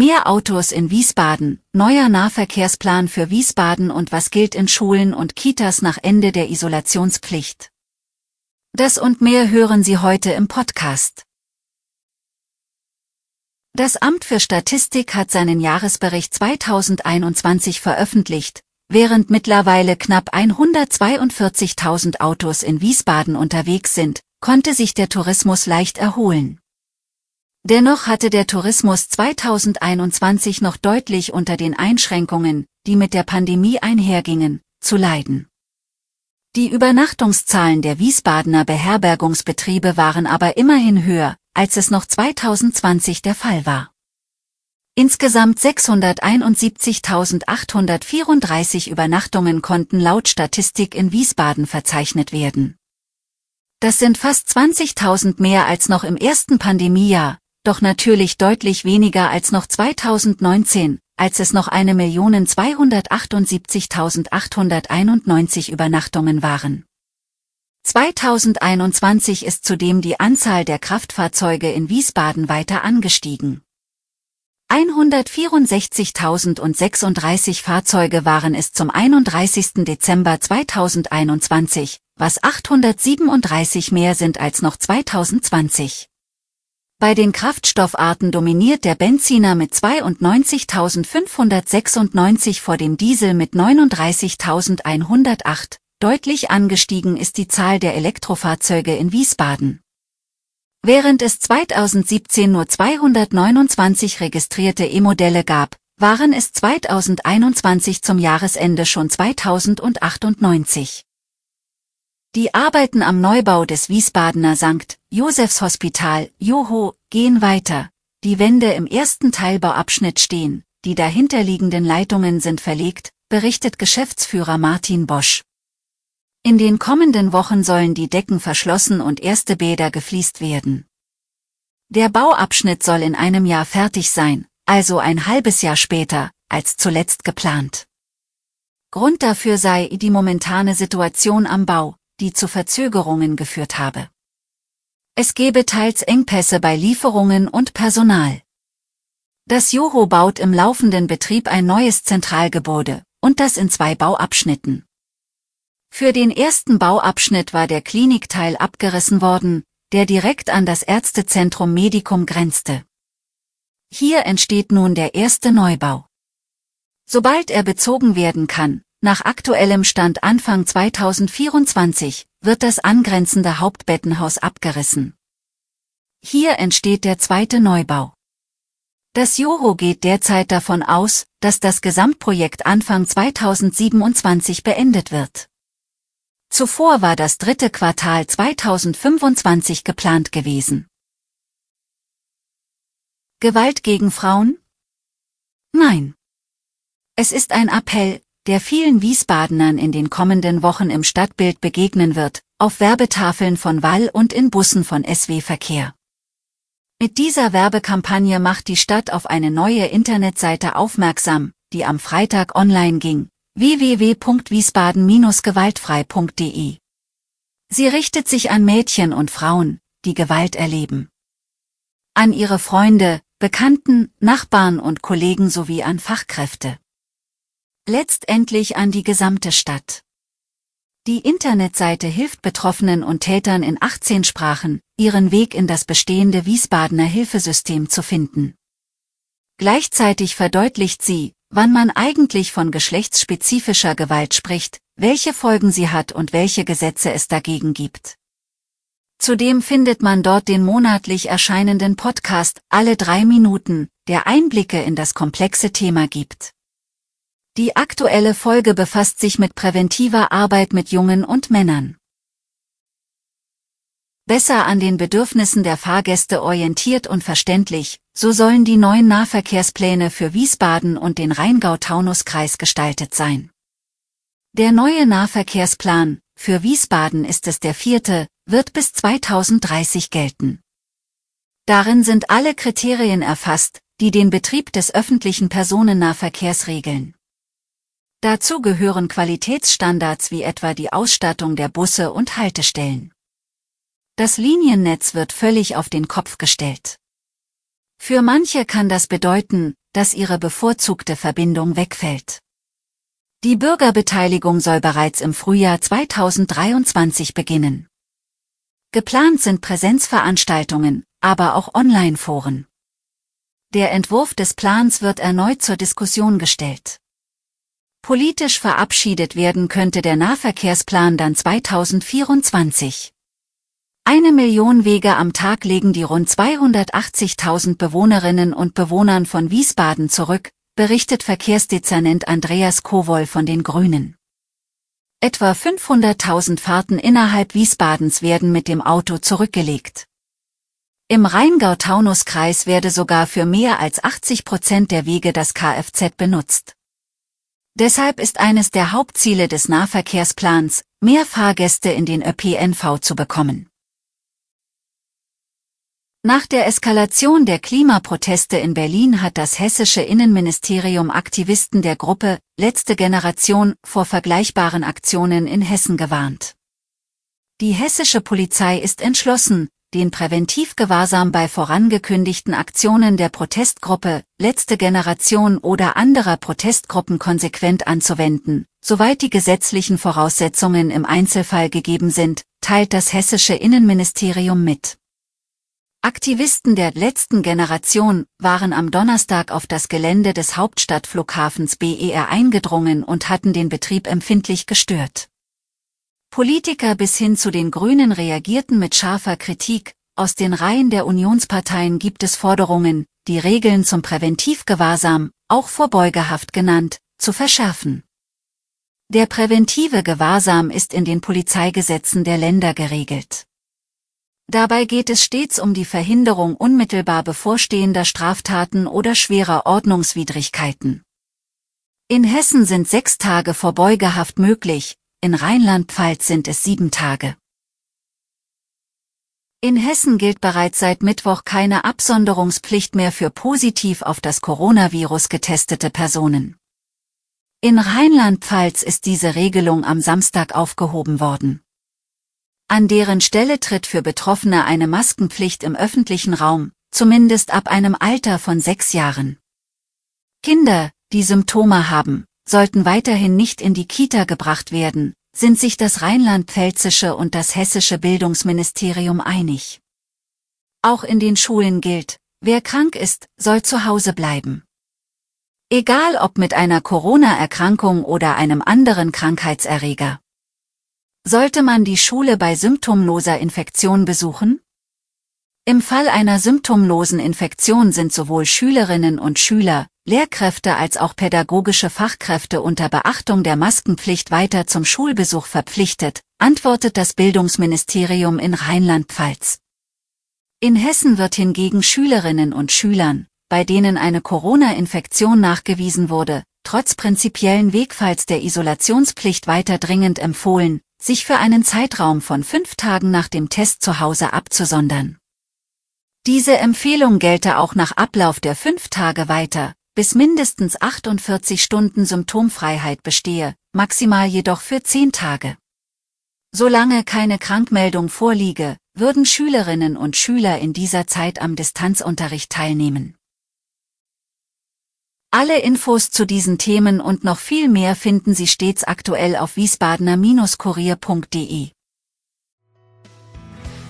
Mehr Autos in Wiesbaden, neuer Nahverkehrsplan für Wiesbaden und was gilt in Schulen und Kitas nach Ende der Isolationspflicht. Das und mehr hören Sie heute im Podcast. Das Amt für Statistik hat seinen Jahresbericht 2021 veröffentlicht, während mittlerweile knapp 142.000 Autos in Wiesbaden unterwegs sind, konnte sich der Tourismus leicht erholen. Dennoch hatte der Tourismus 2021 noch deutlich unter den Einschränkungen, die mit der Pandemie einhergingen, zu leiden. Die Übernachtungszahlen der Wiesbadener Beherbergungsbetriebe waren aber immerhin höher, als es noch 2020 der Fall war. Insgesamt 671.834 Übernachtungen konnten laut Statistik in Wiesbaden verzeichnet werden. Das sind fast 20.000 mehr als noch im ersten Pandemiejahr, doch natürlich deutlich weniger als noch 2019, als es noch 1.278.891 Übernachtungen waren. 2021 ist zudem die Anzahl der Kraftfahrzeuge in Wiesbaden weiter angestiegen. 164.036 Fahrzeuge waren es zum 31. Dezember 2021, was 837 mehr sind als noch 2020. Bei den Kraftstoffarten dominiert der Benziner mit 92.596 vor dem Diesel mit 39.108. Deutlich angestiegen ist die Zahl der Elektrofahrzeuge in Wiesbaden. Während es 2017 nur 229 registrierte E-Modelle gab, waren es 2021 zum Jahresende schon 2098. Die Arbeiten am Neubau des Wiesbadener St. Josephs Hospital, Joho, gehen weiter. Die Wände im ersten Teilbauabschnitt stehen, die dahinterliegenden Leitungen sind verlegt, berichtet Geschäftsführer Martin Bosch. In den kommenden Wochen sollen die Decken verschlossen und erste Bäder gefliest werden. Der Bauabschnitt soll in einem Jahr fertig sein, also ein halbes Jahr später, als zuletzt geplant. Grund dafür sei die momentane Situation am Bau, die zu Verzögerungen geführt habe. Es gebe teils Engpässe bei Lieferungen und Personal. Das Joho baut im laufenden Betrieb ein neues Zentralgebäude, und das in zwei Bauabschnitten. Für den ersten Bauabschnitt war der Klinikteil abgerissen worden, der direkt an das Ärztezentrum Medicum grenzte. Hier entsteht nun der erste Neubau. Sobald er bezogen werden kann, nach aktuellem Stand Anfang 2024 wird das angrenzende Hauptbettenhaus abgerissen. Hier entsteht der zweite Neubau. Das Joho geht derzeit davon aus, dass das Gesamtprojekt Anfang 2027 beendet wird. Zuvor war das dritte Quartal 2025 geplant gewesen. Gewalt gegen Frauen? Nein. Es ist ein Appell, der vielen Wiesbadenern in den kommenden Wochen im Stadtbild begegnen wird, auf Werbetafeln von Wall und in Bussen von SW Verkehr. Mit dieser Werbekampagne macht die Stadt auf eine neue Internetseite aufmerksam, die am Freitag online ging, www.wiesbaden-gewaltfrei.de. Sie richtet sich an Mädchen und Frauen, die Gewalt erleben. An ihre Freunde, Bekannten, Nachbarn und Kollegen sowie an Fachkräfte letztendlich an die gesamte Stadt. Die Internetseite hilft Betroffenen und Tätern in 18 Sprachen, ihren Weg in das bestehende Wiesbadener Hilfesystem zu finden. Gleichzeitig verdeutlicht sie, wann man eigentlich von geschlechtsspezifischer Gewalt spricht, welche Folgen sie hat und welche Gesetze es dagegen gibt. Zudem findet man dort den monatlich erscheinenden Podcast Alle drei Minuten, der Einblicke in das komplexe Thema gibt. Die aktuelle Folge befasst sich mit präventiver Arbeit mit Jungen und Männern. besser an den Bedürfnissen der Fahrgäste orientiert und verständlich, so sollen die neuen Nahverkehrspläne für Wiesbaden und den Rheingau-Taunus-Kreis gestaltet sein. Der neue Nahverkehrsplan, für Wiesbaden ist es der vierte, wird bis 2030 gelten. Darin sind alle Kriterien erfasst, die den Betrieb des öffentlichen Personennahverkehrs regeln. Dazu gehören Qualitätsstandards wie etwa die Ausstattung der Busse und Haltestellen. Das Liniennetz wird völlig auf den Kopf gestellt. Für manche kann das bedeuten, dass ihre bevorzugte Verbindung wegfällt. Die Bürgerbeteiligung soll bereits im Frühjahr 2023 beginnen. Geplant sind Präsenzveranstaltungen, aber auch Online-Foren. Der Entwurf des Plans wird erneut zur Diskussion gestellt. Politisch verabschiedet werden könnte der Nahverkehrsplan dann 2024. Eine Million Wege am Tag legen die rund 280.000 Bewohnerinnen und Bewohnern von Wiesbaden zurück, berichtet Verkehrsdezernent Andreas Kowol von den Grünen. Etwa 500.000 Fahrten innerhalb Wiesbadens werden mit dem Auto zurückgelegt. Im Rheingau-Taunus-Kreis werde sogar für mehr als 80 Prozent der Wege das Kfz benutzt. Deshalb ist eines der Hauptziele des Nahverkehrsplans, mehr Fahrgäste in den ÖPNV zu bekommen. Nach der Eskalation der Klimaproteste in Berlin hat das hessische Innenministerium Aktivisten der Gruppe Letzte Generation vor vergleichbaren Aktionen in Hessen gewarnt. Die hessische Polizei ist entschlossen, den Präventivgewahrsam bei vorangekündigten Aktionen der Protestgruppe Letzte Generation oder anderer Protestgruppen konsequent anzuwenden, soweit die gesetzlichen Voraussetzungen im Einzelfall gegeben sind, teilt das hessische Innenministerium mit. Aktivisten der letzten Generation waren am Donnerstag auf das Gelände des Hauptstadtflughafens BER eingedrungen und hatten den Betrieb empfindlich gestört. Politiker bis hin zu den Grünen reagierten mit scharfer Kritik, aus den Reihen der Unionsparteien gibt es Forderungen, die Regeln zum Präventivgewahrsam, auch Vorbeugehaft genannt, zu verschärfen. Der präventive Gewahrsam ist in den Polizeigesetzen der Länder geregelt. Dabei geht es stets um die Verhinderung unmittelbar bevorstehender Straftaten oder schwerer Ordnungswidrigkeiten. In Hessen sind sechs Tage Vorbeugehaft möglich, in Rheinland-Pfalz sind es sieben Tage. In Hessen gilt bereits seit Mittwoch keine Absonderungspflicht mehr für positiv auf das Coronavirus getestete Personen. In Rheinland-Pfalz ist diese Regelung am Samstag aufgehoben worden. An deren Stelle tritt für Betroffene eine Maskenpflicht im öffentlichen Raum, zumindest ab einem Alter von sechs Jahren. Kinder, die Symptome haben, sollten weiterhin nicht in die Kita gebracht werden, sind sich das rheinland-pfälzische und das hessische Bildungsministerium einig. Auch in den Schulen gilt, wer krank ist, soll zu Hause bleiben. Egal ob mit einer Corona-Erkrankung oder einem anderen Krankheitserreger. Sollte man die Schule bei symptomloser Infektion besuchen? Im Fall einer symptomlosen Infektion sind sowohl Schülerinnen und Schüler, Lehrkräfte als auch pädagogische Fachkräfte unter Beachtung der Maskenpflicht weiter zum Schulbesuch verpflichtet, antwortet das Bildungsministerium in Rheinland-Pfalz. In Hessen wird hingegen Schülerinnen und Schülern, bei denen eine Corona-Infektion nachgewiesen wurde, trotz prinzipiellen Wegfalls der Isolationspflicht weiter dringend empfohlen, sich für einen Zeitraum von fünf Tagen nach dem Test zu Hause abzusondern. Diese Empfehlung gelte auch nach Ablauf der fünf Tage weiter, bis mindestens 48 Stunden Symptomfreiheit bestehe, maximal jedoch für zehn Tage. Solange keine Krankmeldung vorliege, würden Schülerinnen und Schüler in dieser Zeit am Distanzunterricht teilnehmen. Alle Infos zu diesen Themen und noch viel mehr finden Sie stets aktuell auf wiesbadener-kurier.de.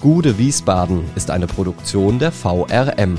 Gude Wiesbaden ist eine Produktion der VRM